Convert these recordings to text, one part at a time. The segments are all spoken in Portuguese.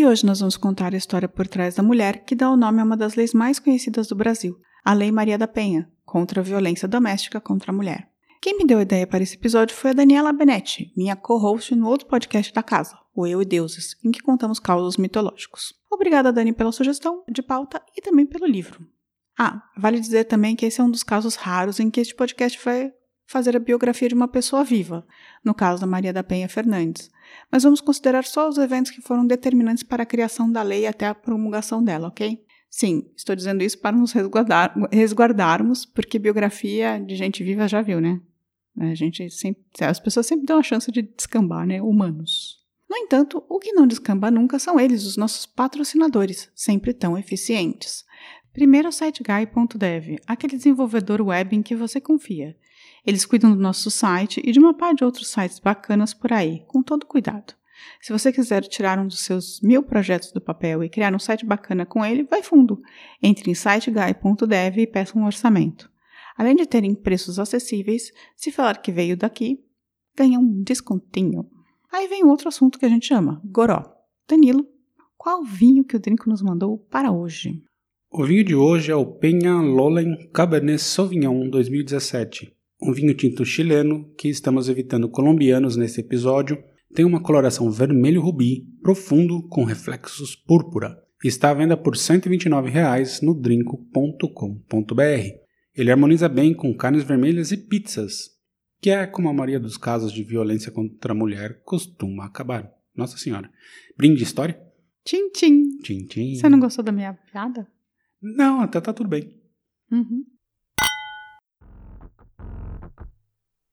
E hoje nós vamos contar a história por trás da mulher que dá o nome a uma das leis mais conhecidas do Brasil, a Lei Maria da Penha, contra a violência doméstica contra a mulher. Quem me deu a ideia para esse episódio foi a Daniela Benetti, minha co-host no outro podcast da casa, o Eu e Deuses, em que contamos causos mitológicos. Obrigada, Dani, pela sugestão de pauta e também pelo livro. Ah, vale dizer também que esse é um dos casos raros em que este podcast vai fazer a biografia de uma pessoa viva, no caso da Maria da Penha Fernandes. Mas vamos considerar só os eventos que foram determinantes para a criação da lei até a promulgação dela, ok? Sim, estou dizendo isso para nos resguardar, resguardarmos, porque biografia de gente viva já viu, né? A gente sempre, as pessoas sempre dão a chance de descambar, né? Humanos. No entanto, o que não descamba nunca são eles, os nossos patrocinadores, sempre tão eficientes. Primeiro, o SiteGuy.dev, aquele desenvolvedor web em que você confia. Eles cuidam do nosso site e de uma par de outros sites bacanas por aí, com todo cuidado. Se você quiser tirar um dos seus mil projetos do papel e criar um site bacana com ele, vai fundo. Entre em siteguy.dev e peça um orçamento. Além de terem preços acessíveis, se falar que veio daqui, ganha um descontinho. Aí vem outro assunto que a gente chama, goró. Danilo, qual vinho que o Drinco nos mandou para hoje? O vinho de hoje é o Penha Lolen Cabernet Sauvignon 2017 um vinho tinto chileno que estamos evitando colombianos nesse episódio, tem uma coloração vermelho rubi profundo com reflexos púrpura. Está à venda por R$ 129,00 no drinco.com.br. Ele harmoniza bem com carnes vermelhas e pizzas, que é como a maioria dos casos de violência contra a mulher costuma acabar. Nossa Senhora. Brinde história? Tchim, tchim. Tchim, tchim. Você não gostou da minha piada? Não, até tá tudo bem. Uhum.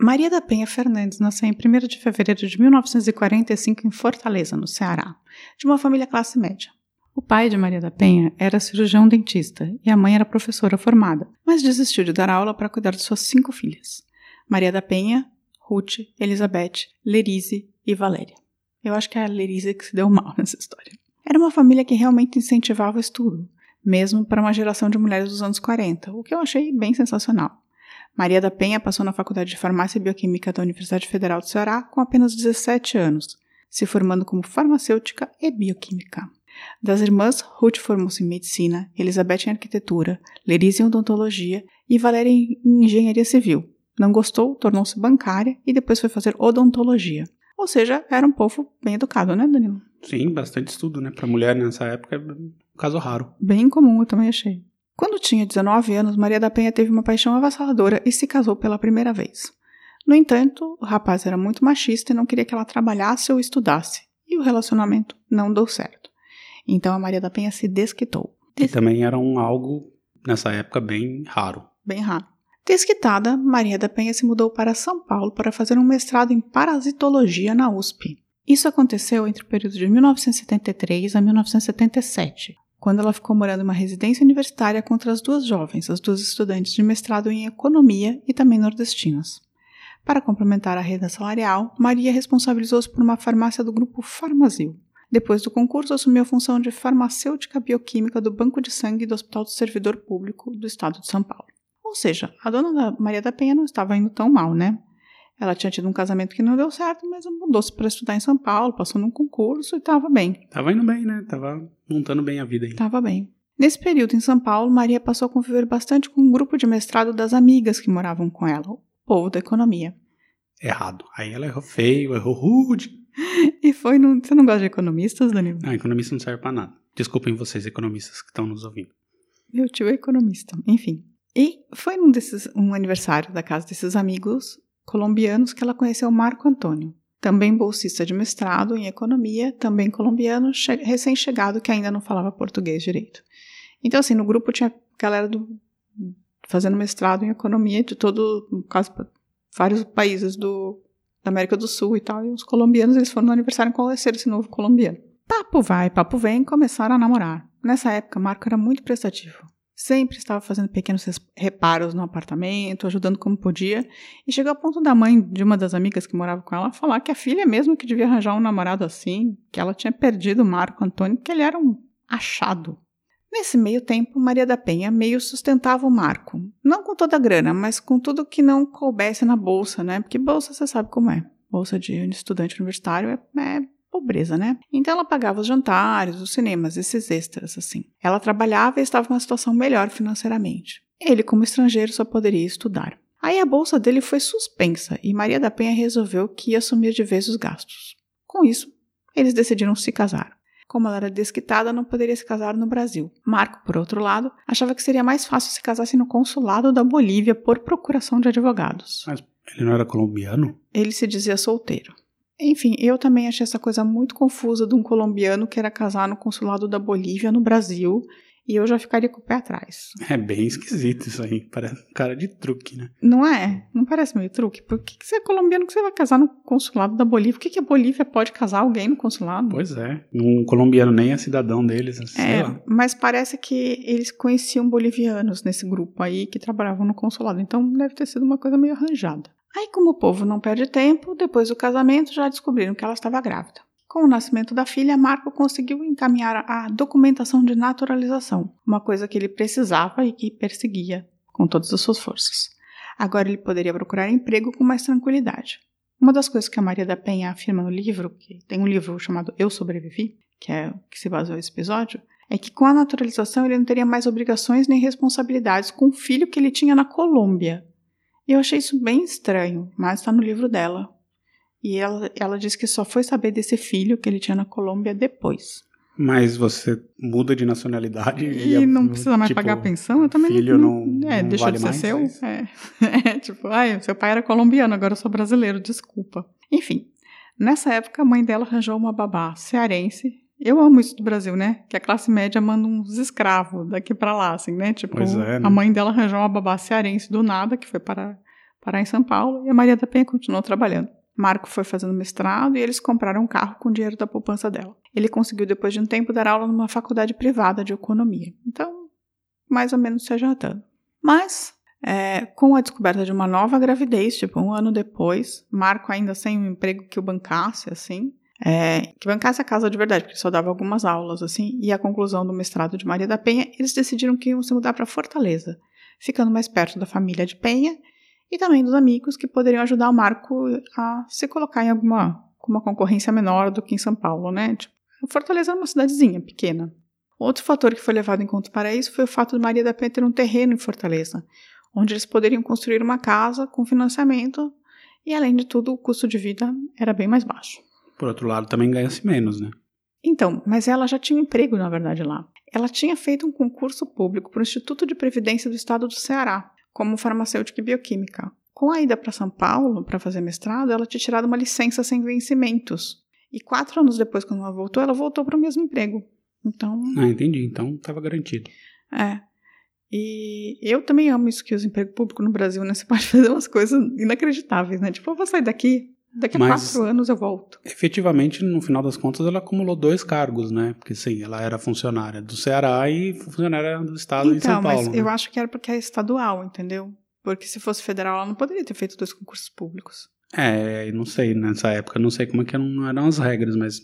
Maria da Penha Fernandes nasceu em 1 de fevereiro de 1945 em Fortaleza, no Ceará, de uma família classe média. O pai de Maria da Penha era cirurgião dentista e a mãe era professora formada, mas desistiu de dar aula para cuidar de suas cinco filhas: Maria da Penha, Ruth, Elizabeth, Lerise e Valéria. Eu acho que é a Lerise que se deu mal nessa história. Era uma família que realmente incentivava o estudo, mesmo para uma geração de mulheres dos anos 40, o que eu achei bem sensacional. Maria da Penha passou na Faculdade de Farmácia e Bioquímica da Universidade Federal do Ceará com apenas 17 anos, se formando como farmacêutica e bioquímica. Das irmãs, Ruth formou-se em medicina, Elizabeth em arquitetura, Lerise em odontologia e Valéria em engenharia civil. Não gostou, tornou-se bancária e depois foi fazer odontologia. Ou seja, era um povo bem educado, né, Danilo? Sim, bastante estudo, né? Para mulher nessa época é um caso raro. Bem comum, eu também achei. Quando tinha 19 anos, Maria da Penha teve uma paixão avassaladora e se casou pela primeira vez. No entanto, o rapaz era muito machista e não queria que ela trabalhasse ou estudasse, e o relacionamento não deu certo. Então a Maria da Penha se desquitou. Des... E também era um algo, nessa época, bem raro. Bem raro. Desquitada, Maria da Penha se mudou para São Paulo para fazer um mestrado em parasitologia na USP. Isso aconteceu entre o período de 1973 a 1977, quando ela ficou morando em uma residência universitária com outras duas jovens, as duas estudantes de mestrado em economia e também nordestinas. Para complementar a renda salarial, Maria responsabilizou-se por uma farmácia do grupo Farmazil. Depois do concurso, assumiu a função de farmacêutica bioquímica do Banco de Sangue do Hospital do Servidor Público do Estado de São Paulo. Ou seja, a dona da Maria da Penha não estava indo tão mal, né? Ela tinha tido um casamento que não deu certo, mas mudou-se para estudar em São Paulo, passou num concurso e estava bem. Tava indo bem, né? Tava montando bem a vida aí. Tava bem. Nesse período em São Paulo, Maria passou a conviver bastante com um grupo de mestrado das amigas que moravam com ela, o povo da economia. Errado. Aí ela errou feio, errou rude. E foi no... Você não gosta de economistas, Danilo? Não, economista não serve para nada. Desculpem vocês, economistas que estão nos ouvindo. Meu tio é economista. Enfim. E foi num desses, um aniversário da casa desses amigos colombianos que ela conheceu Marco Antônio, também bolsista de mestrado em economia, também colombiano, recém-chegado que ainda não falava português direito. Então, assim, no grupo tinha galera do, fazendo mestrado em economia de todo, quase vários países do, da América do Sul e tal, e os colombianos, eles foram no aniversário conhecer esse novo colombiano. Papo vai, papo vem, começaram a namorar. Nessa época, Marco era muito prestativo. Sempre estava fazendo pequenos reparos no apartamento, ajudando como podia, e chegou a ponto da mãe de uma das amigas que morava com ela falar que a filha mesmo que devia arranjar um namorado assim, que ela tinha perdido o Marco Antônio, que ele era um achado. Nesse meio tempo, Maria da Penha meio sustentava o Marco. Não com toda a grana, mas com tudo que não coubesse na bolsa, né? Porque bolsa você sabe como é. Bolsa de estudante universitário é, é pobreza, né? Então ela pagava os jantares, os cinemas, esses extras, assim. Ela trabalhava e estava numa situação melhor financeiramente. Ele, como estrangeiro, só poderia estudar. Aí a bolsa dele foi suspensa e Maria da Penha resolveu que ia assumir de vez os gastos. Com isso, eles decidiram se casar. Como ela era desquitada, não poderia se casar no Brasil. Marco, por outro lado, achava que seria mais fácil se casasse no consulado da Bolívia por procuração de advogados. Mas ele não era colombiano? Ele se dizia solteiro. Enfim, eu também achei essa coisa muito confusa de um colombiano que era casar no consulado da Bolívia no Brasil e eu já ficaria com o pé atrás. É bem esquisito isso aí. Parece um cara de truque, né? Não é? Não parece meio truque? Por que, que você é colombiano que você vai casar no consulado da Bolívia? Por que, que a Bolívia pode casar alguém no consulado? Pois é. Um colombiano nem é cidadão deles. É, lá. mas parece que eles conheciam bolivianos nesse grupo aí que trabalhavam no consulado. Então deve ter sido uma coisa meio arranjada. Aí, como o povo não perde tempo, depois do casamento já descobriram que ela estava grávida. Com o nascimento da filha, Marco conseguiu encaminhar a documentação de naturalização, uma coisa que ele precisava e que perseguia com todas as suas forças. Agora ele poderia procurar emprego com mais tranquilidade. Uma das coisas que a Maria da Penha afirma no livro, que tem um livro chamado Eu Sobrevivi, que é que se baseou esse episódio, é que com a naturalização ele não teria mais obrigações nem responsabilidades com o filho que ele tinha na Colômbia. E eu achei isso bem estranho, mas está no livro dela. E ela, ela disse que só foi saber desse filho que ele tinha na Colômbia depois. Mas você muda de nacionalidade e, e não precisa mais tipo, pagar pensão? Eu também filho não. não é, não deixou vale de ser mais, seu? É. é. tipo, ai, seu pai era colombiano, agora eu sou brasileiro, desculpa. Enfim, nessa época a mãe dela arranjou uma babá cearense. Eu amo isso do Brasil, né? Que a classe média manda uns escravos daqui para lá, assim, né? Tipo, é, né? a mãe dela arranjou uma babá cearense do nada, que foi para parar em São Paulo, e a Maria da Penha continuou trabalhando. Marco foi fazendo mestrado e eles compraram um carro com o dinheiro da poupança dela. Ele conseguiu, depois de um tempo, dar aula numa faculdade privada de economia. Então, mais ou menos se ajeitando. Mas, é, com a descoberta de uma nova gravidez, tipo um ano depois, Marco ainda sem um emprego que o bancasse, assim, é, que bancasse a casa de verdade, porque só dava algumas aulas, assim, e a conclusão do mestrado de Maria da Penha, eles decidiram que iam se mudar para Fortaleza, ficando mais perto da família de Penha e também dos amigos que poderiam ajudar o Marco a se colocar em alguma uma concorrência menor do que em São Paulo, né? Tipo, Fortaleza é uma cidadezinha pequena. Outro fator que foi levado em conta para isso foi o fato de Maria da Penha ter um terreno em Fortaleza, onde eles poderiam construir uma casa com financiamento e, além de tudo, o custo de vida era bem mais baixo. Por outro lado, também ganha-se menos, né? Então, mas ela já tinha emprego, na verdade, lá. Ela tinha feito um concurso público para o Instituto de Previdência do Estado do Ceará, como farmacêutica e bioquímica. Com a ida para São Paulo para fazer mestrado, ela tinha tirado uma licença sem vencimentos. E quatro anos depois, quando ela voltou, ela voltou para o mesmo emprego. Então. Ah, entendi. Então estava garantido. É. E eu também amo isso que os empregos públicos no Brasil, né? Você pode fazer umas coisas inacreditáveis, né? Tipo, eu vou sair daqui, daqui a Mas, quatro anos eu volto. Efetivamente, no final das contas, ela acumulou dois cargos, né? Porque sim, ela era funcionária do Ceará e funcionária do Estado então, de São Paulo. mas né? eu acho que era porque é estadual, entendeu? Porque se fosse federal, ela não poderia ter feito dois concursos públicos. É, não sei, nessa época, não sei como é que eram, eram as regras, mas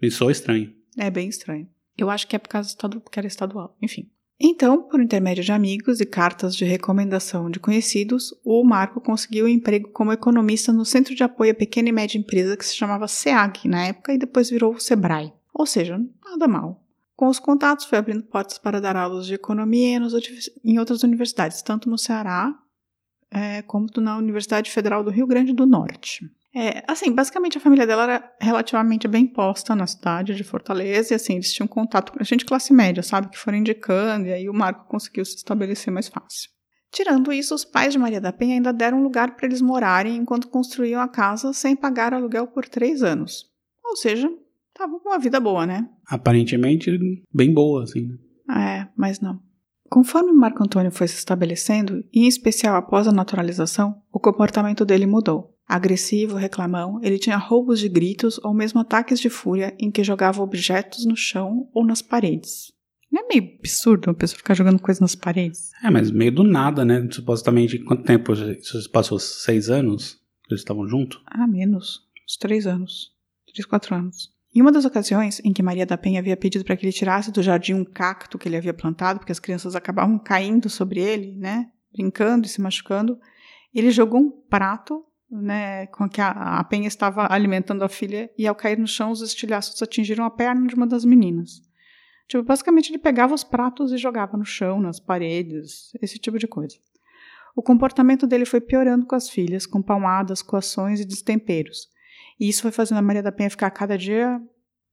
me soa estranho. É bem estranho. Eu acho que é por causa do estado, porque era estadual. Enfim. Então, por intermédio de amigos e cartas de recomendação de conhecidos, o Marco conseguiu um emprego como economista no Centro de Apoio à Pequena e Média Empresa que se chamava SEAG na época e depois virou o SEBRAE. Ou seja, nada mal. Com os contatos, foi abrindo portas para dar aulas de economia em outras universidades, tanto no Ceará é, como na Universidade Federal do Rio Grande do Norte. É, assim, basicamente a família dela era relativamente bem posta na cidade de Fortaleza, e assim, eles tinham contato com a gente classe média, sabe, que foram indicando, e aí o Marco conseguiu se estabelecer mais fácil. Tirando isso, os pais de Maria da Penha ainda deram lugar para eles morarem enquanto construíam a casa sem pagar aluguel por três anos. Ou seja, tava com uma vida boa, né? Aparentemente, bem boa, assim. né? É, mas não. Conforme Marco Antônio foi se estabelecendo, e em especial após a naturalização, o comportamento dele mudou. Agressivo, reclamão, ele tinha roubos de gritos ou mesmo ataques de fúria em que jogava objetos no chão ou nas paredes. Não é meio absurdo uma pessoa ficar jogando coisas nas paredes? É, mas meio do nada, né? Supostamente, quanto tempo isso passou? Seis anos? que Eles estavam juntos? Ah, menos. Uns três anos. Três, quatro anos. Em uma das ocasiões em que Maria da Penha havia pedido para que ele tirasse do jardim um cacto que ele havia plantado, porque as crianças acabavam caindo sobre ele, né? Brincando e se machucando, ele jogou um prato, né? Com que a, a Penha estava alimentando a filha e ao cair no chão os estilhaços atingiram a perna de uma das meninas. Tipo, basicamente ele pegava os pratos e jogava no chão, nas paredes, esse tipo de coisa. O comportamento dele foi piorando com as filhas, com palmadas, coações e destemperos. E isso foi fazendo a Maria da Penha ficar cada dia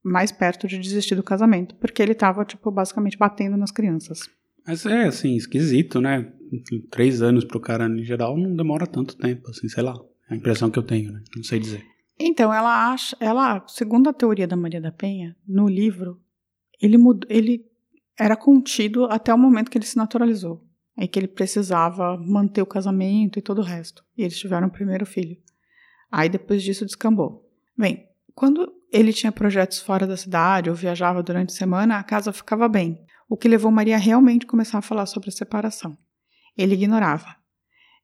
mais perto de desistir do casamento, porque ele estava, tipo, basicamente batendo nas crianças. Mas é, assim, esquisito, né? Três anos pro cara, em geral, não demora tanto tempo, assim, sei lá. É a impressão que eu tenho, né? Não sei dizer. Então, ela acha, ela, segundo a teoria da Maria da Penha, no livro, ele mudou, ele era contido até o momento que ele se naturalizou. Aí que ele precisava manter o casamento e todo o resto. E eles tiveram o primeiro filho. Aí depois disso descambou. Bem, quando ele tinha projetos fora da cidade ou viajava durante a semana, a casa ficava bem, o que levou Maria a realmente começar a falar sobre a separação. Ele ignorava.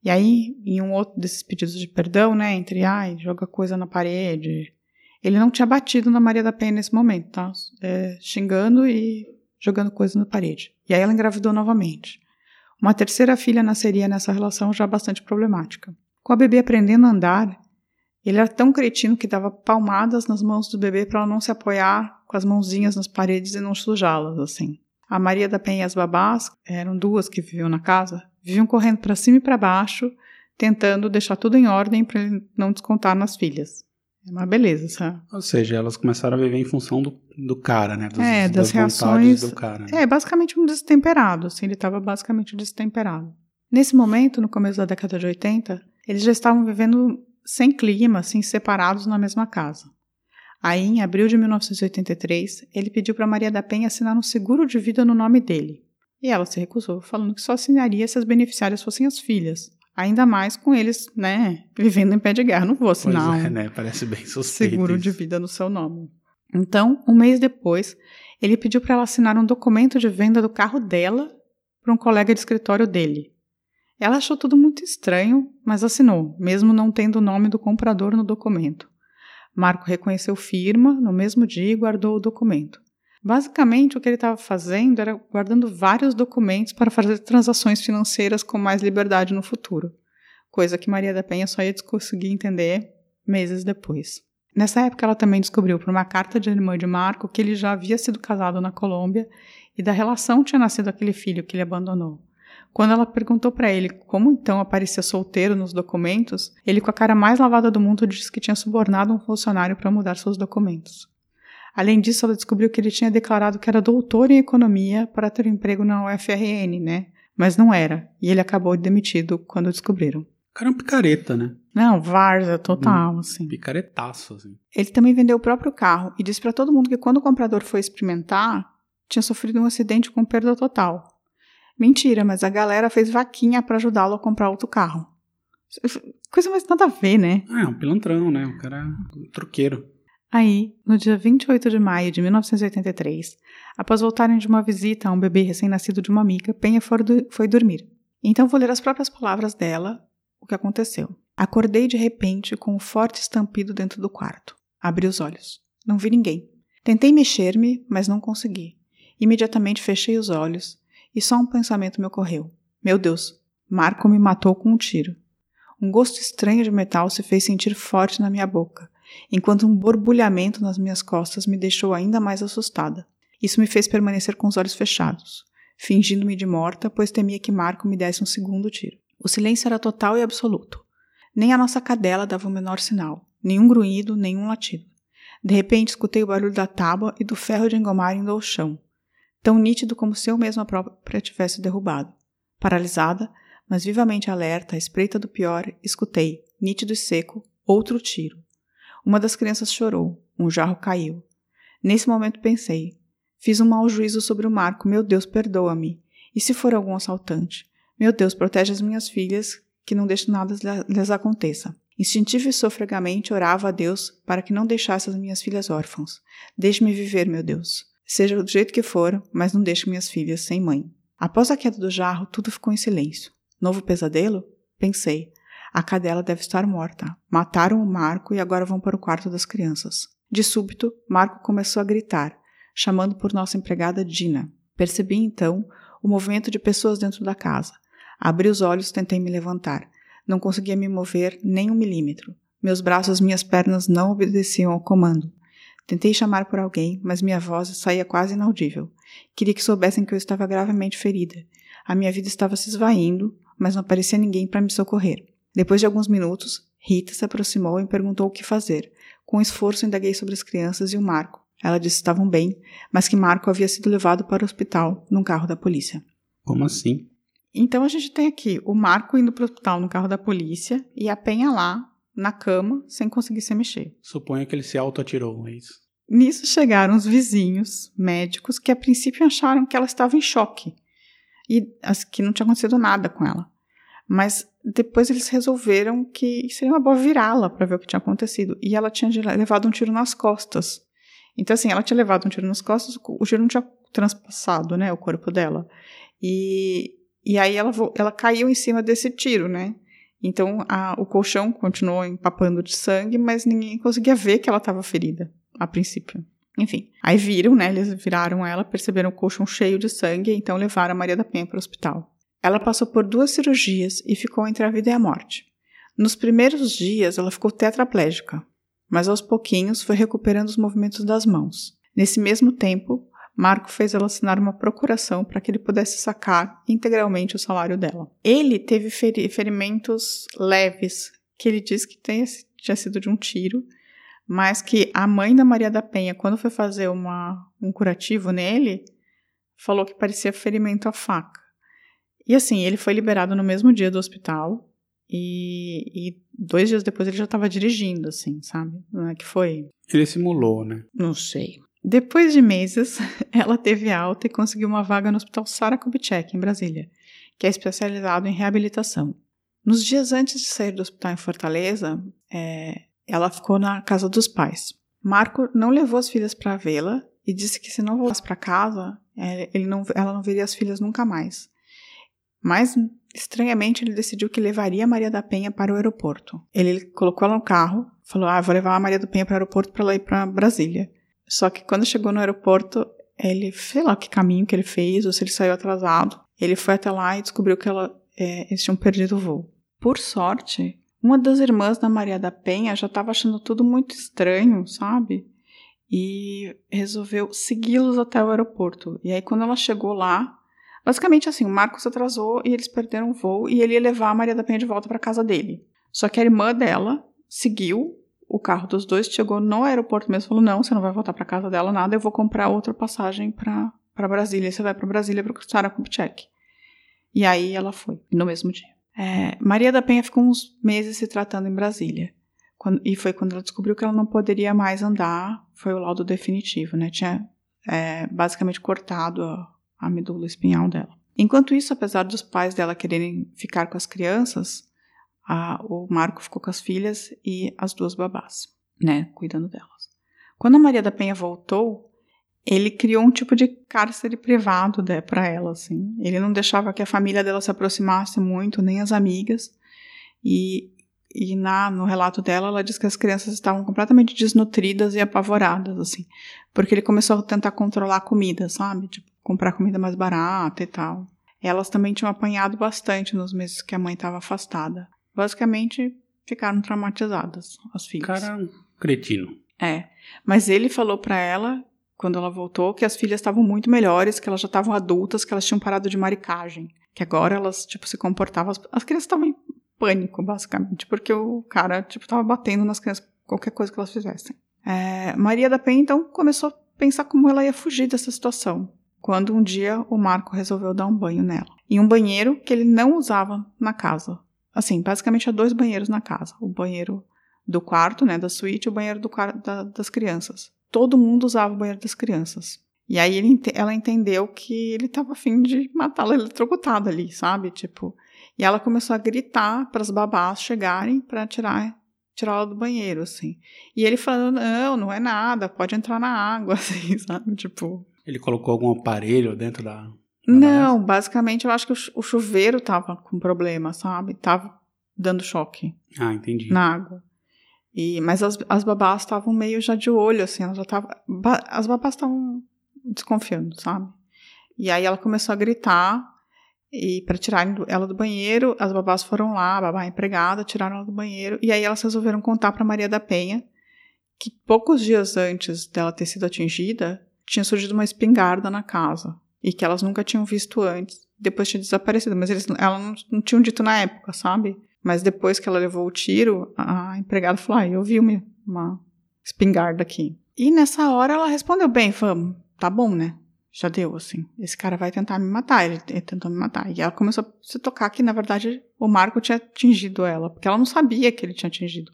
E aí, em um outro desses pedidos de perdão, né, entre ai, joga coisa na parede, ele não tinha batido na Maria da Penha nesse momento, tá? É, xingando e jogando coisa na parede. E aí ela engravidou novamente. Uma terceira filha nasceria nessa relação já bastante problemática. Com a bebê aprendendo a andar, ele era tão cretino que dava palmadas nas mãos do bebê para ela não se apoiar com as mãozinhas nas paredes e não sujá-las, assim. A Maria da Penha e as babás, eram duas que viviam na casa, viviam correndo para cima e para baixo, tentando deixar tudo em ordem para não descontar nas filhas. É uma beleza, sabe? Ou seja, elas começaram a viver em função do, do cara, né? Dos, É, das vontades reações- do cara. né? É, basicamente um destemperado, assim, ele estava basicamente destemperado. Nesse momento, no começo da década de 80, eles já estavam vivendo sem clima, assim, separados na mesma casa. Aí, em abril de 1983, ele pediu para Maria da Penha assinar um seguro de vida no nome dele. E ela se recusou, falando que só assinaria se as beneficiárias fossem as filhas. Ainda mais com eles, né, vivendo em pé de guerra. Não vou Pois assinar é, um né? Parece bem suspeito seguro de isso. vida no seu nome. Então, um mês depois, ele pediu para ela assinar um documento de venda do carro dela para um colega de escritório dele. Ela achou tudo muito estranho, mas assinou, mesmo não tendo o nome do comprador no documento. Marco reconheceu firma no mesmo dia e guardou o documento. Basicamente, o que ele estava fazendo era guardando vários documentos para fazer transações financeiras com mais liberdade no futuro, coisa que Maria da Penha só ia conseguir entender meses depois. Nessa época, ela também descobriu por uma carta de irmã de Marco que ele já havia sido casado na Colômbia e da relação tinha nascido aquele filho que ele abandonou. Quando ela perguntou para ele como então aparecia solteiro nos documentos, ele, com a cara mais lavada do mundo, disse que tinha subornado um funcionário para mudar seus documentos. Além disso, ela descobriu que ele tinha declarado que era doutor em economia para ter um emprego na UFRN, né? Mas não era, e ele acabou demitido quando descobriram. O cara é um picareta, né? Não, várzea total, assim. Picaretaço, assim. Ele também vendeu o próprio carro e disse para todo mundo que quando o comprador foi experimentar, tinha sofrido um acidente com perda total. Mentira, mas a galera fez vaquinha para ajudá-lo a comprar outro carro. Coisa mais nada a ver, né? Ah, é um pilantrão, né? O cara é um truqueiro. Aí, no dia 28 de maio de 1983, após voltarem de uma visita a um bebê recém-nascido de uma amiga, Penha foi dormir. Então vou ler as próprias palavras dela, o que aconteceu. Acordei de repente com um forte estampido dentro do quarto. Abri os olhos. Não vi ninguém. Tentei mexer-me, mas não consegui. Imediatamente fechei os olhos e só um pensamento me ocorreu. Meu Deus, Marco me matou com um tiro. Um gosto estranho de metal se fez sentir forte na minha boca enquanto um borbulhamento nas minhas costas me deixou ainda mais assustada. Isso me fez permanecer com os olhos fechados, fingindo-me de morta, pois temia que Marco me desse um segundo tiro. O silêncio era total e absoluto. Nem a nossa cadela dava o menor sinal, nenhum grunhido, nenhum latido. De repente, escutei o barulho da tábua e do ferro de engomar indo ao chão, tão nítido como se eu mesma própria tivesse derrubado. Paralisada, mas vivamente alerta, à espreita do pior, escutei, nítido e seco, outro tiro. Uma das crianças chorou, um jarro caiu. Nesse momento pensei: fiz um mau juízo sobre o Marco, meu Deus, perdoa-me. E se for algum assaltante? Meu Deus, protege as minhas filhas, que não deixe nada lhes aconteça. Instintivo e sofregamente orava a Deus para que não deixasse as minhas filhas órfãos. Deixe-me viver, meu Deus. Seja do jeito que for, mas não deixe minhas filhas sem mãe. Após a queda do jarro, tudo ficou em silêncio. Novo pesadelo? Pensei. A cadela deve estar morta. Mataram o Marco e agora vão para o quarto das crianças. De súbito, Marco começou a gritar, chamando por nossa empregada Dina. Percebi então o movimento de pessoas dentro da casa. Abri os olhos, tentei me levantar. Não conseguia me mover nem um milímetro. Meus braços e minhas pernas não obedeciam ao comando. Tentei chamar por alguém, mas minha voz saía quase inaudível. Queria que soubessem que eu estava gravemente ferida. A minha vida estava se esvaindo, mas não aparecia ninguém para me socorrer. Depois de alguns minutos, Rita se aproximou e perguntou o que fazer. Com esforço, indaguei sobre as crianças e o Marco. Ela disse que estavam bem, mas que Marco havia sido levado para o hospital num carro da polícia. Como assim? Então a gente tem aqui o Marco indo para o hospital no carro da polícia e a Penha lá, na cama, sem conseguir se mexer. Suponho que ele se auto-atirou, é isso? Nisso chegaram os vizinhos, médicos, que a princípio acharam que ela estava em choque e que não tinha acontecido nada com ela. Mas depois eles resolveram que seria uma boa virá-la para ver o que tinha acontecido. E ela tinha levado um tiro nas costas. Então, assim, ela tinha levado um tiro nas costas, o tiro não tinha transpassado, né, o corpo dela. E e aí ela, ela caiu em cima desse tiro, né? Então a, o colchão continuou empapando de sangue, mas ninguém conseguia ver que ela estava ferida, a princípio. Enfim, aí viram, né? Eles viraram ela, perceberam o colchão cheio de sangue, então levaram a Maria da Penha para o hospital. Ela passou por duas cirurgias e ficou entre a vida e a morte. Nos primeiros dias, ela ficou tetraplégica, mas aos pouquinhos foi recuperando os movimentos das mãos. Nesse mesmo tempo, Marco fez ela assinar uma procuração para que ele pudesse sacar integralmente o salário dela. Ele teve ferimentos leves, que ele diz que tenha, tinha sido de um tiro, mas que a mãe da Maria da Penha, quando foi fazer uma, um curativo nele, falou que parecia ferimento à faca. E assim, ele foi liberado no mesmo dia do hospital, e, e dois dias depois ele já estava dirigindo, assim, sabe? Não é que foi. Ele simulou, né? Não sei. Depois de meses, ela teve alta e conseguiu uma vaga no Hospital Sara Kubitschek, em Brasília, que é especializado em reabilitação. Nos dias antes de sair do hospital em Fortaleza, é, ela ficou na casa dos pais. Marco não levou as filhas para vê-la e disse que se não voltasse para casa, é, não, ela não veria as filhas nunca mais. Mas, estranhamente, ele decidiu que levaria a Maria da Penha para o aeroporto. Ele colocou ela no carro, falou: Ah, vou levar a Maria da Penha para o aeroporto para ela ir para Brasília. Só que quando chegou no aeroporto, ele, sei lá que caminho que ele fez, ou se ele saiu atrasado. Ele foi até lá e descobriu que ela, é, eles tinham perdido o voo. Por sorte, uma das irmãs da Maria da Penha já estava achando tudo muito estranho, sabe? E resolveu segui-los até o aeroporto. E aí, quando ela chegou lá, basicamente assim, o Marcos atrasou e eles perderam o voo e ele ia levar a Maria da Penha de volta para casa dele. Só que a irmã dela seguiu o carro dos dois chegou no aeroporto mesmo falou: Não, você não vai voltar para casa dela, nada, eu vou comprar outra passagem para Brasília. Você vai para Brasília para Sara Kubitschek. E aí ela foi, no mesmo dia. É, Maria da Penha ficou uns meses se tratando em Brasília. Quando, e foi quando ela descobriu que ela não poderia mais andar, foi o laudo definitivo, né? Tinha é, basicamente cortado a, a medula espinhal dela. Enquanto isso, apesar dos pais dela quererem ficar com as crianças, a, o Marco ficou com as filhas e as duas babás, né, cuidando delas. Quando a Maria da Penha voltou, ele criou um tipo de cárcere privado né, para ela, assim. Ele não deixava que a família dela se aproximasse muito, nem as amigas. E, e na, no relato dela, ela diz que as crianças estavam completamente desnutridas e apavoradas, assim. Porque ele começou a tentar controlar a comida, sabe? Tipo, comprar comida mais barata e tal. Elas também tinham apanhado bastante nos meses que a mãe estava afastada basicamente ficaram traumatizadas, as filhas. Cara, um cretino. É. Mas ele falou para ela, quando ela voltou, que as filhas estavam muito melhores, que elas já estavam adultas, que elas tinham parado de maricagem. Que agora elas, tipo, se comportavam. As crianças estavam em pânico, basicamente, porque o cara, tipo, tava batendo nas crianças, qualquer coisa que elas fizessem. É, Maria da Penha, então, começou a pensar como ela ia fugir dessa situação. quando um dia o Marco resolveu dar um banho nela. Em um banheiro que ele não usava na casa. Assim, basicamente há dois banheiros na casa. O banheiro do quarto, né, da suíte, e o banheiro do da, das crianças. Todo mundo usava o banheiro das crianças. E aí ele, ela entendeu que ele estava afim de matá-la eletrocutada ali, sabe? Tipo, e ela começou a gritar para as babás chegarem para tirar tirá-la do banheiro, assim. E ele falando, não, não é nada, pode entrar na água, assim, sabe? Tipo. Ele colocou algum aparelho dentro da. Da não, basicamente eu acho que o chuveiro tava com problema, sabe? Tava dando choque. Ah, entendi. Na água. E, mas as, as babás estavam meio já de olho, assim, elas já estavam. As babás estavam desconfiando, sabe? E aí ela começou a gritar e para tirar ela do banheiro, as babás foram lá, a babá empregada, tiraram ela do banheiro e aí elas resolveram contar para Maria da Penha que poucos dias antes dela ter sido atingida, tinha surgido uma espingarda na casa e que elas nunca tinham visto antes. Depois tinha desaparecido, mas eles ela não, não tinham dito na época, sabe? Mas depois que ela levou o tiro, a empregada falou: ah, eu vi uma, uma espingarda aqui. E nessa hora ela respondeu: bem, vamos, tá bom, né? Já deu, assim. Esse cara vai tentar me matar. Ele, ele tentou me matar. E ela começou a se tocar que, na verdade, o Marco tinha atingido ela. Porque ela não sabia que ele tinha atingido.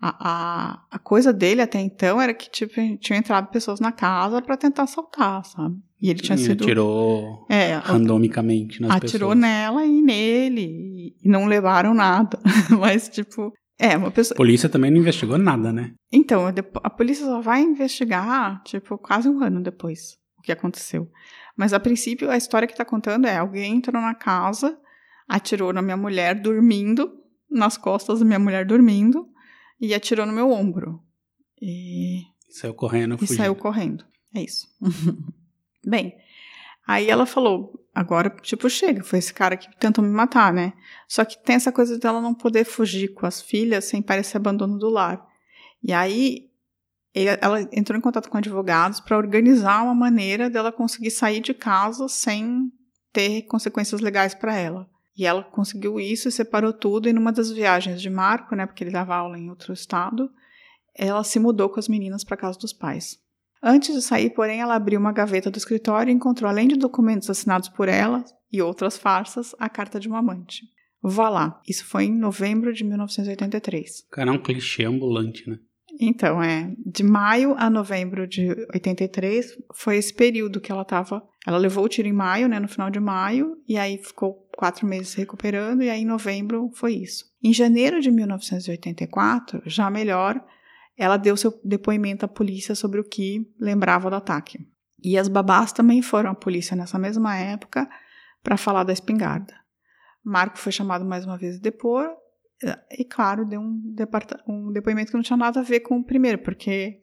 A, a, a coisa dele até então era que, tipo, tinham entrado pessoas na casa para tentar assaltar, sabe? E ele tinha e sido. Atirou é, randomicamente nas atirou pessoas. nela e nele. E não levaram nada. Mas, tipo, é, uma pessoa. A polícia também não investigou nada, né? Então, a polícia só vai investigar, tipo, quase um ano depois o que aconteceu. Mas a princípio, a história que está contando é: alguém entrou na casa, atirou na minha mulher dormindo, nas costas da minha mulher dormindo, e atirou no meu ombro. E. Saiu correndo, E saiu correndo. É isso. Bem, aí ela falou: agora, tipo, chega, foi esse cara que tentou me matar, né? Só que tem essa coisa dela não poder fugir com as filhas sem parecer abandono do lar. E aí ela entrou em contato com advogados para organizar uma maneira dela conseguir sair de casa sem ter consequências legais para ela. E ela conseguiu isso e separou tudo. E numa das viagens de Marco, né, porque ele dava aula em outro estado, ela se mudou com as meninas para casa dos pais. Antes de sair, porém, ela abriu uma gaveta do escritório e encontrou, além de documentos assinados por ela e outras farsas, a carta de uma amante. Vá lá. Isso foi em novembro de 1983. Cara, é um clichê ambulante, né? Então, é, de maio a novembro de 83 foi esse período que ela estava. Ela levou o tiro em maio, né, no final de maio, e aí ficou quatro meses recuperando, e aí em novembro foi isso. Em janeiro de 1984, já melhor, ela deu seu depoimento à polícia sobre o que lembrava do ataque. E as babás também foram à polícia nessa mesma época para falar da espingarda. Marco foi chamado mais uma vez a depor, e claro, deu um, um depoimento que não tinha nada a ver com o primeiro, porque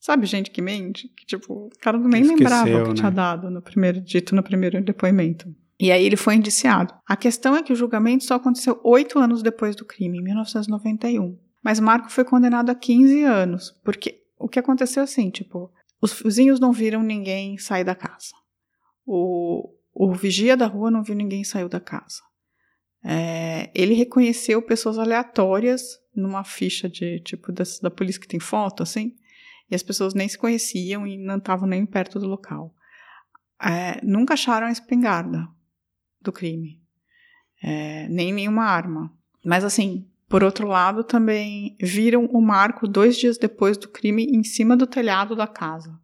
Sabe gente que mente? Que, tipo, o cara nem Esqueceu, lembrava o que né? tinha dado no primeiro, dito no primeiro depoimento. E aí ele foi indiciado. A questão é que o julgamento só aconteceu oito anos depois do crime, em 1991. Mas Marco foi condenado a 15 anos, porque o que aconteceu é assim, tipo, os vizinhos não viram ninguém sair da casa. O, o vigia da rua não viu ninguém sair da casa. É, ele reconheceu pessoas aleatórias numa ficha de tipo da, da polícia que tem foto, assim, e as pessoas nem se conheciam e não estavam nem perto do local. É, nunca acharam a espingarda do crime, é, nem nenhuma arma. Mas assim, por outro lado, também viram o Marco dois dias depois do crime em cima do telhado da casa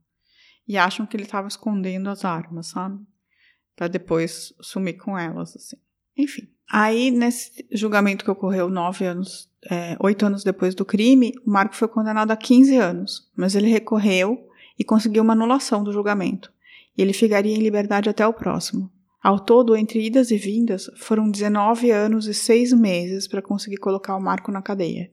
e acham que ele estava escondendo as armas, sabe? Para depois sumir com elas, assim. Enfim. Aí, nesse julgamento que ocorreu nove anos, é, oito anos depois do crime, o Marco foi condenado a 15 anos, mas ele recorreu e conseguiu uma anulação do julgamento. E ele ficaria em liberdade até o próximo. Ao todo, entre idas e vindas, foram 19 anos e seis meses para conseguir colocar o Marco na cadeia.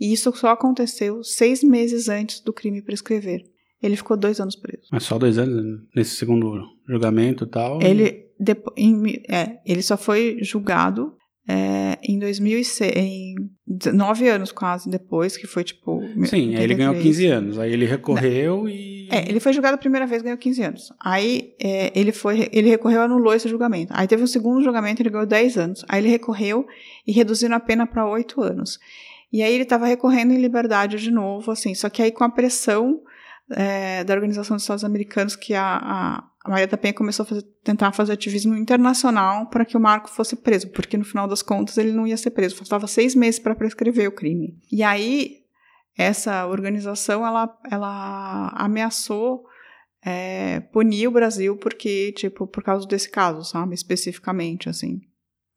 E isso só aconteceu seis meses antes do crime prescrever. Ele ficou dois anos preso. Mas só dois anos nesse segundo julgamento e tal? Ele, depois, em, é, ele só foi julgado é, em 2006, em nove anos quase depois, que foi tipo. Sim, aí ele ganhou 15 anos. Aí ele recorreu Não. e. É, ele foi julgado a primeira vez, ganhou 15 anos. Aí é, ele foi, ele recorreu e anulou esse julgamento. Aí teve um segundo julgamento, ele ganhou 10 anos. Aí ele recorreu e reduziram a pena para 8 anos. E aí ele estava recorrendo em liberdade de novo, assim, só que aí com a pressão é, da Organização dos Estados Americanos, que a, a a Maria da Penha começou a fazer, tentar fazer ativismo internacional para que o Marco fosse preso, porque no final das contas ele não ia ser preso, faltava seis meses para prescrever o crime. E aí essa organização ela, ela ameaçou é, punir o Brasil porque tipo por causa desse caso, sabe, especificamente assim,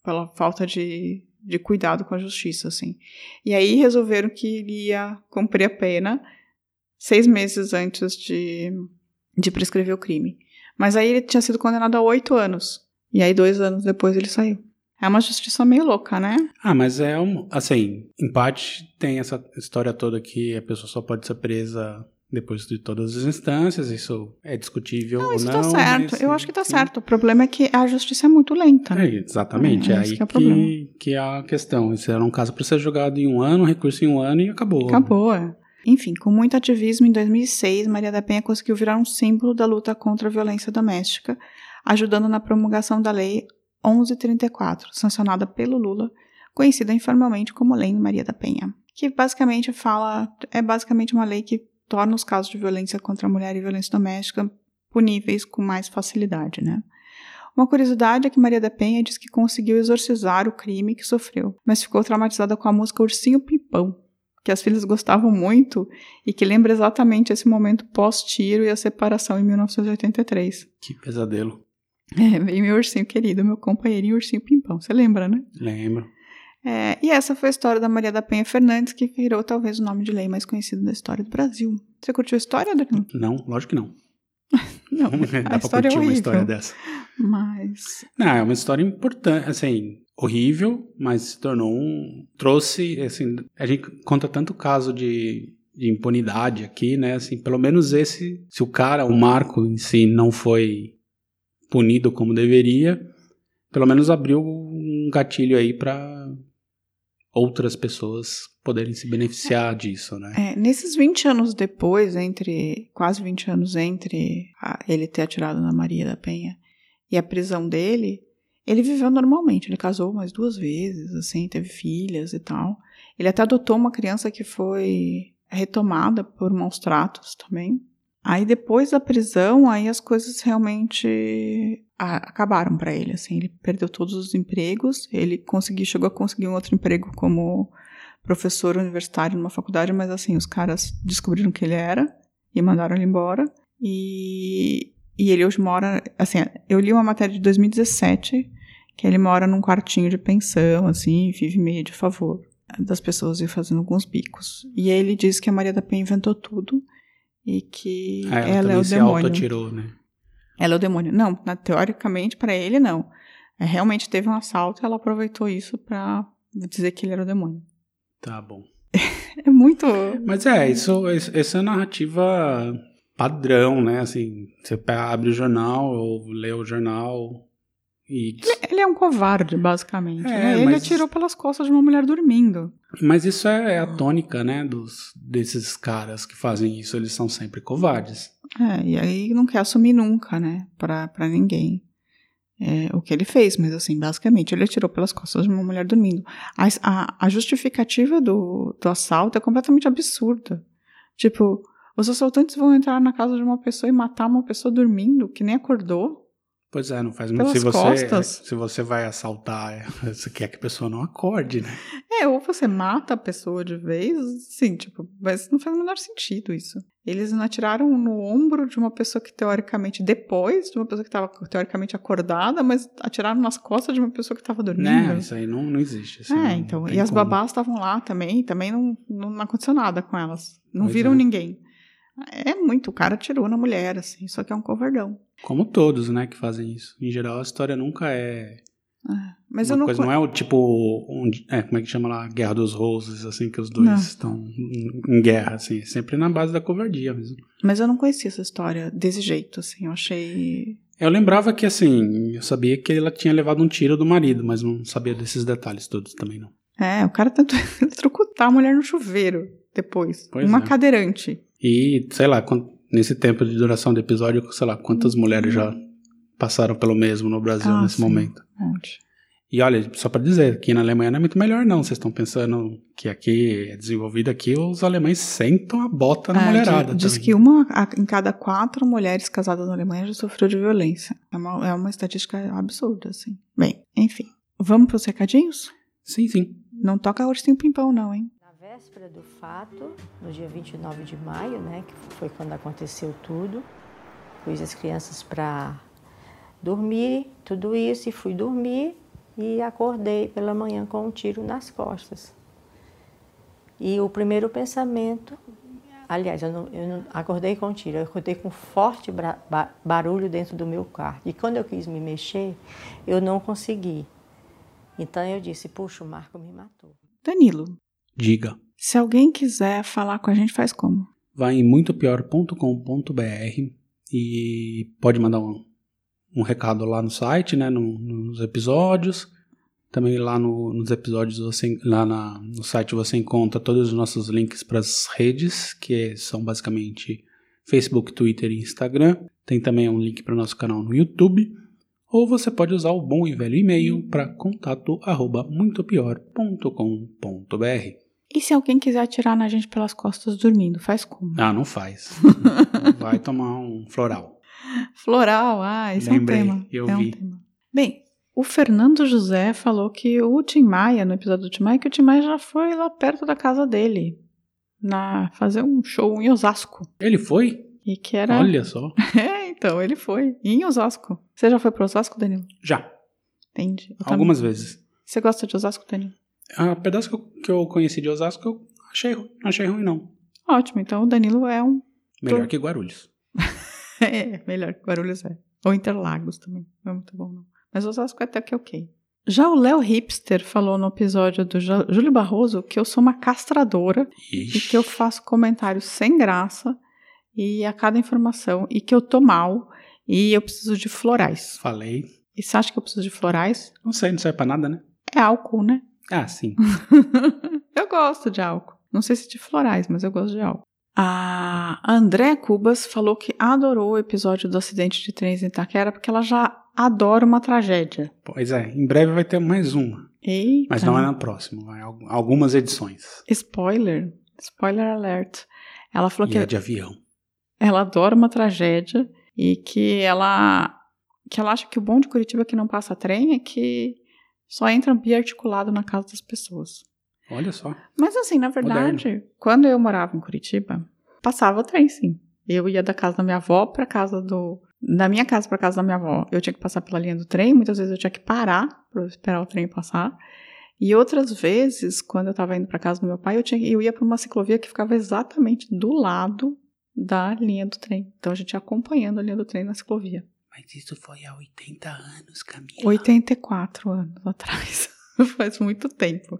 pela falta de, de cuidado com a justiça, assim. E aí resolveram que ele ia cumprir a pena seis meses antes de, de prescrever o crime. Mas aí ele tinha sido condenado a oito anos. E aí, dois anos depois, ele saiu. É uma justiça meio louca, né? Ah, mas é um. Assim, em parte tem essa história toda que a pessoa só pode ser presa depois de todas as instâncias, isso é discutível Não, ou isso não. tá certo. mas, Eu acho que tá sim. certo. O problema é que a justiça é muito lenta, né? É, exatamente, É, é, esse aí que é que, que é a questão. Isso era um caso para ser jogado em um ano, recurso em um ano e acabou. Acabou, é. Enfim, com muito ativismo, em 2006, Maria da Penha conseguiu virar um símbolo da luta contra a violência doméstica, ajudando na promulgação da Lei 1134, sancionada pelo Lula, conhecida informalmente como Lei Maria da Penha, que basicamente fala, é basicamente uma lei que torna os casos de violência contra a mulher e violência doméstica puníveis com mais facilidade, né? Uma curiosidade é que Maria da Penha diz que conseguiu exorcizar o crime que sofreu, mas ficou traumatizada com a música Ursinho Pimpão, que as filhas gostavam muito e que lembra exatamente esse momento pós-tiro e a separação em 1983. Que pesadelo. É, veio meu ursinho querido, meu companheirinho Ursinho Pimpão. Você lembra, né? Lembro. É, e essa foi a história da Maria da Penha Fernandes, que virou talvez o nome de lei mais conhecido da história do Brasil. Você curtiu a história, Adriano? Não, lógico que não. Não, Dá a pra história é curtir uma horrível. história dessa. Mas Não, é uma história importante, assim, horrível, mas se tornou um. Trouxe, assim, a gente conta tanto caso de, de impunidade aqui, né? Assim, pelo menos esse, se o cara, o Marco em si, não foi punido como deveria, pelo menos abriu um gatilho aí para outras pessoas poderem se beneficiar disso, né? É, nesses 20 anos depois, entre quase 20 anos entre a- ele ter atirado na Maria da Penha e a prisão dele, ele viveu normalmente. Ele casou mais duas vezes, assim, teve filhas e tal. Ele até adotou uma criança que foi retomada por maus tratos também. Aí depois da prisão, aí as coisas realmente acabaram para ele, assim, ele perdeu todos os empregos, ele conseguiu, chegou a conseguir um outro emprego como professor universitário numa faculdade, mas assim, os caras descobriram que ele era e mandaram ele embora. E, e ele hoje mora, assim, eu li uma matéria de 2017 que ele mora num quartinho de pensão, assim, vive meio de favor das pessoas e fazendo alguns bicos. E ele diz que a Maria da Penha inventou tudo e que Ah, ela, ela é o se demônio. auto-atirou, né? Ela é o demônio. Não, na- teoricamente, para ele, não. É, realmente teve um assalto e ela aproveitou isso pra dizer que ele era o demônio. Tá bom. É muito. Mas é, isso, essa é narrativa padrão, né? Assim, você abre o jornal ou lê o jornal e... Ele é um covarde, basicamente. É, né? Ele mas- atirou pelas costas de uma mulher dormindo. Mas isso é a tônica, né? Dos, desses caras que fazem isso, eles são sempre covardes. É, e aí não quer assumir nunca, né? Pra, pra ninguém. É, o que ele fez, mas assim, basicamente, ele atirou pelas costas de uma mulher dormindo. A, a, a justificativa do, do assalto é completamente absurda. Tipo, os assaltantes vão entrar na casa de uma pessoa e matar uma pessoa dormindo, que nem acordou. Pois é, não faz muito. Se você, costas. se você vai assaltar, é, você quer que a pessoa não acorde, né? É, ou você mata a pessoa de vez, sim, tipo, mas não faz o menor sentido isso. Eles não atiraram no ombro de uma pessoa que teoricamente, depois de uma pessoa que estava teoricamente acordada, mas atiraram nas costas de uma pessoa que estava dormindo. Né? Isso aí não, não existe. É, não então. tem E as como. babás estavam lá também, também não, não aconteceu nada com elas. Não Pois viram é. ninguém. É muito, o cara atirou na mulher, assim, só que é um covardão. Como todos, né, que fazem isso. Em geral, a história nunca é. É, Mas eu não. coisa, co- não é o tipo. Um, é, como é que chama lá? Guerra dos Roses, assim, que os dois Não. estão em guerra, assim. é Sempre na base da covardia mesmo. Mas eu não conhecia essa história desse jeito, assim. Eu achei. Eu lembrava que, assim, eu sabia que ela tinha levado um tiro do marido, mas não sabia desses detalhes todos também, não. É, o cara tentou eletrocutar a mulher no chuveiro depois. Pois uma é. cadeirante. E, sei lá, nesse tempo de duração do episódio, sei lá, quantas mulheres já passaram pelo mesmo no Brasil Ah, nesse sim. momento. Um. E olha, só para dizer, aqui na Alemanha não é muito melhor não. Vocês estão pensando que aqui é desenvolvido aqui, os alemães sentam a bota na É, mulherada. Diz também. que uma a- em cada quatro mulheres casadas na Alemanha já sofreu de violência. É uma, é uma estatística absurda, assim. Bem, enfim. Vamos pros recadinhos? Sim, sim. Não toca ursinho pimpão, não, hein? Véspera do fato, no dia 29 de maio, né, que foi quando aconteceu tudo, pus as crianças para dormir, tudo isso, e fui dormir e acordei pela manhã com um tiro nas costas. E o primeiro pensamento, aliás, eu não, eu não acordei com um tiro, eu acordei com um forte barulho dentro do meu quarto. E quando eu quis me mexer, eu não consegui. Então eu disse, puxa, o Marco me matou. Danilo, Diga. se alguém quiser falar com a gente, faz como? Vai em muitopior.com.br e pode mandar um, um recado lá no site, né, no- nos episódios. Também lá no- nos episódios, você, lá na- no site você encontra todos os nossos links para as redes, que são basicamente Facebook, Twitter e Instagram. Tem também um link para o nosso canal no YouTube. Ou você pode usar o bom e velho e-mail para contato arroba muitopior.com.br. E se alguém quiser atirar na gente pelas costas dormindo, faz como? Ah, não faz. Vai tomar um floral. Floral, ah, esse Lembrei, é um tema. eu é um vi. tema. Bem, o Fernando José falou que o Tim Maia, no episódio do Tim Maia, que o Tim Maia já foi lá perto da casa dele, na fazer um show em Osasco. Ele foi? E que era. Olha só. É, então, ele foi. Em Osasco. Você já foi para Osasco, Danilo? Já. Entendi. Eu também. Algumas vezes. Você gosta de Osasco, Danilo? A pedaço que eu, que eu conheci de Osasco, eu achei, não achei ruim, não. Ótimo, então o Danilo é um. Melhor que Guarulhos. É, melhor que Guarulhos é. Ou Interlagos também. Não é muito bom, não. Mas Osasco é até que ok. Já o Léo Hipster falou no episódio do Júlio Barroso que eu sou uma castradora e que eu faço comentários sem graça e a cada informação e que eu tô mal e eu preciso de florais. Falei. E você acha que eu preciso de florais? Não sei, não serve pra nada, né? É álcool, né? Ah, sim. eu gosto de álcool. Não sei se de florais, mas eu gosto de álcool. A André Cubas falou que adorou o episódio do acidente de trens em Itaquera porque ela já adora uma tragédia. Pois é, em breve vai ter mais uma. Eita. Mas não é na próxima, vai al- algumas edições. Spoiler. Spoiler alert. Ela falou E que é de avião. Ela adora uma tragédia e que ela que ela acha que o bom de Curitiba que não passa trem é que só entra biarticulado na casa das pessoas. Olha só. Mas assim, na verdade, quando eu morava em Curitiba, passava trem, sim. Eu ia da casa da minha avó para casa do da minha casa para casa da minha avó. Eu tinha que passar pela linha do trem, muitas vezes eu tinha que parar para esperar o trem passar. E outras vezes, quando eu estava indo para casa do meu pai, eu, tinha, eu ia para uma ciclovia que ficava exatamente do lado da linha do trem. Então a gente ia acompanhando a linha do trem na ciclovia. Mas isso foi há 80 anos, Camila. 84 anos atrás. Faz muito tempo.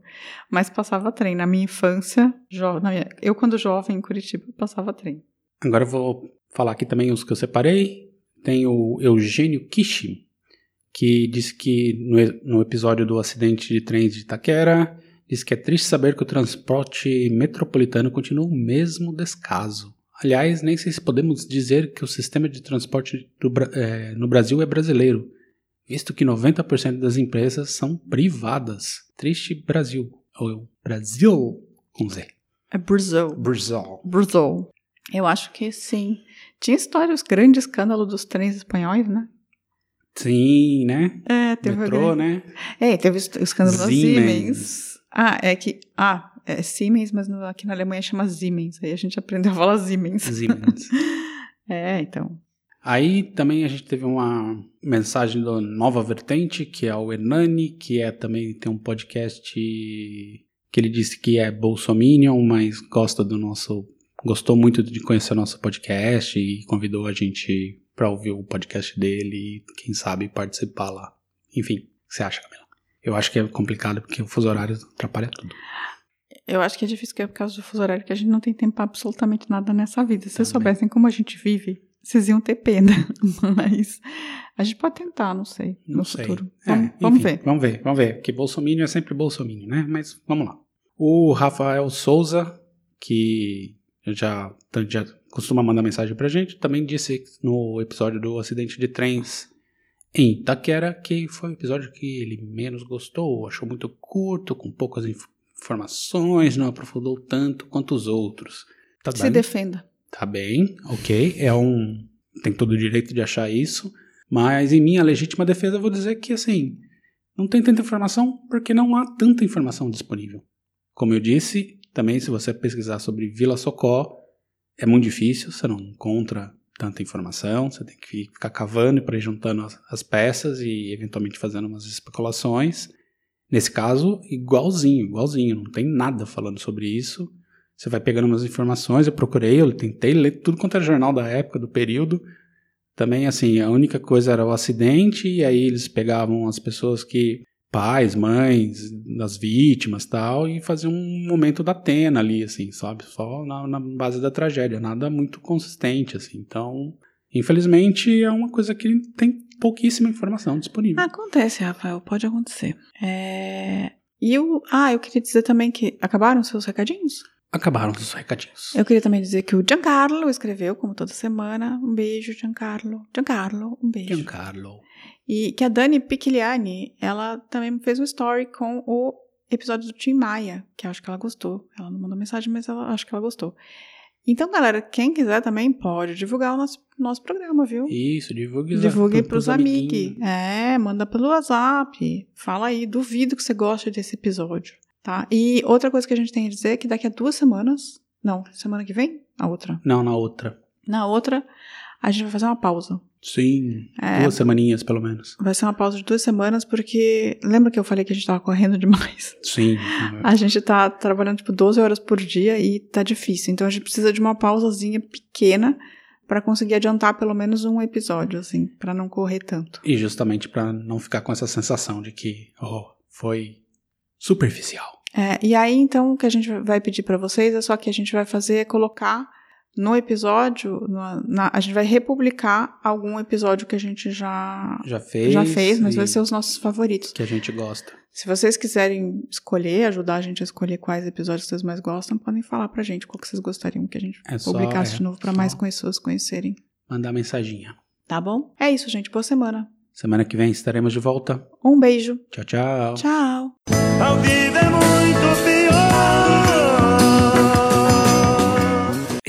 Mas passava trem. Na minha infância, jo- na minha- eu quando jovem em Curitiba, passava trem. Agora eu vou falar aqui também os que eu separei. Tem o Eugênio Kishi, que disse que no, no episódio do acidente de trens de Itaquera, disse que é triste saber que o transporte metropolitano continua o mesmo descaso. Aliás, nem sei se podemos dizer que o sistema de transporte do eh, no Brasil é brasileiro, visto que 90% das empresas são privadas. Triste Brasil. Ou Brasil com Z. É Brasil. Brasil. Brasil. Eu acho que sim. Tinha histórias, grande escândalo dos trens espanhóis, né? Sim, né? É, teve Metrô, grande- né? É, teve o escândalo da Siemens. Siemens. Ah, é que. Ah, é Siemens, mas no- aqui na Alemanha chama Siemens. Aí a gente aprendeu a falar Siemens. Siemens. É, então. Aí também a gente teve uma mensagem do Nova Vertente, que é o Hernani, que é também tem um podcast que ele disse que é bolsominion, mas gosta do nosso gostou muito de conhecer o nosso podcast e convidou a gente para ouvir o podcast dele e quem sabe participar lá. Enfim, o que você acha, Camila? Eu acho que é complicado porque o fuso horário atrapalha tudo. Eu acho que é difícil que é por causa do fuso horário que a gente não tem tempo pra absolutamente nada nessa vida. Se vocês Também. soubessem como a gente vive, vocês iam ter pena. Mas a gente pode tentar, não sei, Não no sei. futuro. É, Vamos, vamos enfim, ver. Vamos ver, vamos ver. Porque Bolsonaro é sempre Bolsonaro, né? Mas vamos lá. O Rafael Souza, que já, já costuma mandar mensagem pra gente, também disse no episódio do acidente de trens em Itaquera, que foi o episódio que ele menos gostou, achou muito curto, com poucas inf- informações, não aprofundou tanto quanto os outros. Tá Se bem? defenda. Tá bem, ok. É um. Tem todo o direito de achar isso. Mas em minha legítima defesa, eu vou dizer que, assim, não tem tanta informação porque não há tanta informação disponível. Como eu disse, também se você pesquisar sobre Vila Socó, é muito difícil, você não encontra tanta informação, você tem que ficar cavando para ir juntando as, as peças e eventualmente fazendo umas especulações. Nesse caso, igualzinho, igualzinho, não tem nada falando sobre isso. Você vai pegando umas informações, eu procurei, eu tentei ler tudo quanto era jornal da época, do período. Também, assim, a única coisa era o acidente, e aí eles pegavam as pessoas que. pais, mães das vítimas tal, e faziam um momento da Atena ali, assim, sabe? Só na, na base da tragédia, nada muito consistente, assim. Então, infelizmente, é uma coisa que tem pouquíssima informação disponível. Acontece, Rafael, pode acontecer. É... E o... Ah, eu queria dizer também que acabaram seus recadinhos? Acabaram os recadinhos. Eu queria também dizer que o Giancarlo escreveu, como toda semana. Um beijo, Giancarlo. Giancarlo, um beijo. Giancarlo. E que a Dani Picliani, ela também fez um story com o episódio do Tim Maia, que eu acho que ela gostou. Ela não mandou mensagem, mas ela acho que ela gostou. Então, galera, quem quiser também pode divulgar o nosso, nosso programa, viu? Isso, divulgue Divulgue pro- pros amigos. É, manda pelo WhatsApp. Fala aí, duvido que você goste desse episódio, tá? E outra coisa que a gente tem a dizer é que daqui a duas semanas, não, semana que vem? A outra. Não, na outra. Na outra, a gente vai fazer uma pausa. Sim, É. duas semaninhas pelo menos. Vai ser uma pausa de duas semanas, porque lembra que eu falei que a gente tava correndo demais? Sim. A gente tá trabalhando tipo 12 horas por dia e tá difícil. Então a gente precisa de uma pausazinha pequena pra conseguir adiantar pelo menos um episódio, assim, pra não correr tanto. E justamente pra não ficar com essa sensação de que, oh, foi superficial. É, e aí, então, o que a gente vai pedir pra vocês é só que a gente vai fazer é colocar no episódio, no- na- a gente vai republicar algum episódio que a gente já, Já fez. já fez, mas vai ser os nossos favoritos. Que a gente gosta. Se vocês quiserem escolher, ajudar a gente a escolher quais episódios vocês mais gostam, podem falar pra gente qual que vocês gostariam que a gente É só- publicasse é, de novo pra só- mais pessoas conhecerem. Mandar mensaginha. Tá bom? É isso, gente. Boa semana. Semana que vem estaremos de volta. Um beijo. Tchau, tchau. Tchau. A vida é muito pior.